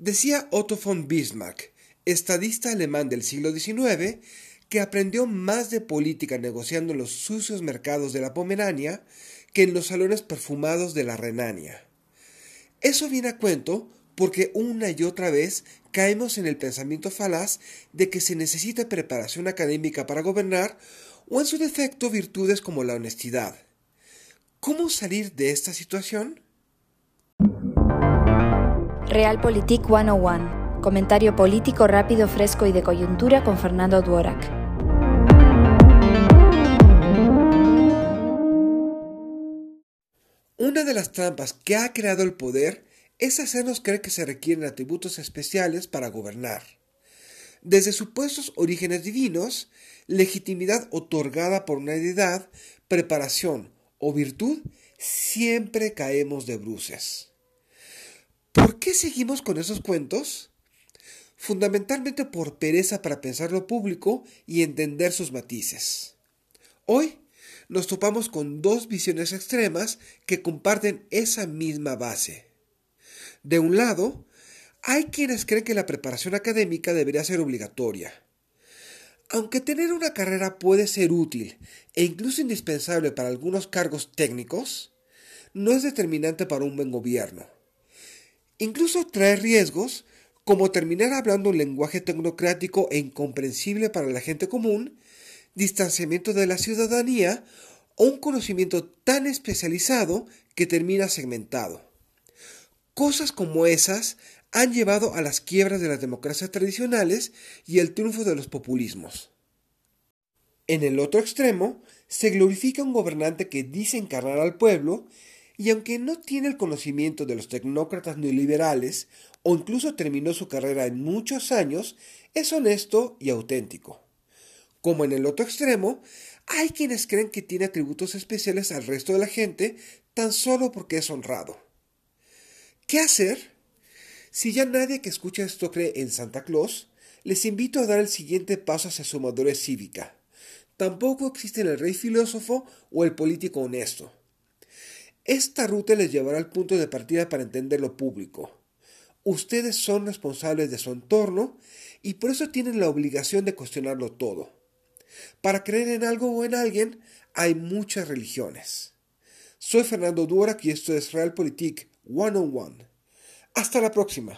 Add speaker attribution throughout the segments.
Speaker 1: Decía Otto von Bismarck, estadista alemán del siglo XIX, que aprendió más de política negociando en los sucios mercados de la Pomerania que en los salones perfumados de la Renania. Eso viene a cuento porque una y otra vez caemos en el pensamiento falaz de que se necesita preparación académica para gobernar o en su defecto virtudes como la honestidad. ¿Cómo salir de esta situación?
Speaker 2: Realpolitik 101. Comentario político rápido, fresco y de coyuntura con Fernando Duorak.
Speaker 1: Una de las trampas que ha creado el poder es hacernos creer que se requieren atributos especiales para gobernar. Desde supuestos orígenes divinos, legitimidad otorgada por una deidad, preparación o virtud, siempre caemos de bruces. ¿Por qué seguimos con esos cuentos? Fundamentalmente por pereza para pensar lo público y entender sus matices. Hoy nos topamos con dos visiones extremas que comparten esa misma base. De un lado, hay quienes creen que la preparación académica debería ser obligatoria. Aunque tener una carrera puede ser útil e incluso indispensable para algunos cargos técnicos, no es determinante para un buen gobierno. Incluso trae riesgos como terminar hablando un lenguaje tecnocrático e incomprensible para la gente común, distanciamiento de la ciudadanía o un conocimiento tan especializado que termina segmentado. Cosas como esas han llevado a las quiebras de las democracias tradicionales y el triunfo de los populismos. En el otro extremo, se glorifica un gobernante que dice encarnar al pueblo y aunque no tiene el conocimiento de los tecnócratas neoliberales o incluso terminó su carrera en muchos años, es honesto y auténtico. Como en el otro extremo, hay quienes creen que tiene atributos especiales al resto de la gente tan solo porque es honrado. ¿Qué hacer? Si ya nadie que escucha esto cree en Santa Claus, les invito a dar el siguiente paso hacia su madurez cívica. Tampoco existe el rey filósofo o el político honesto. Esta ruta les llevará al punto de partida para entender lo público. Ustedes son responsables de su entorno y por eso tienen la obligación de cuestionarlo todo. Para creer en algo o en alguien hay muchas religiones. Soy Fernando Durak y esto es Realpolitik 101. Hasta la próxima.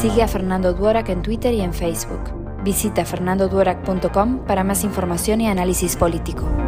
Speaker 2: Sigue a Fernando Duorak en Twitter y en Facebook. Visita fernandoduorak.com para más información y análisis político.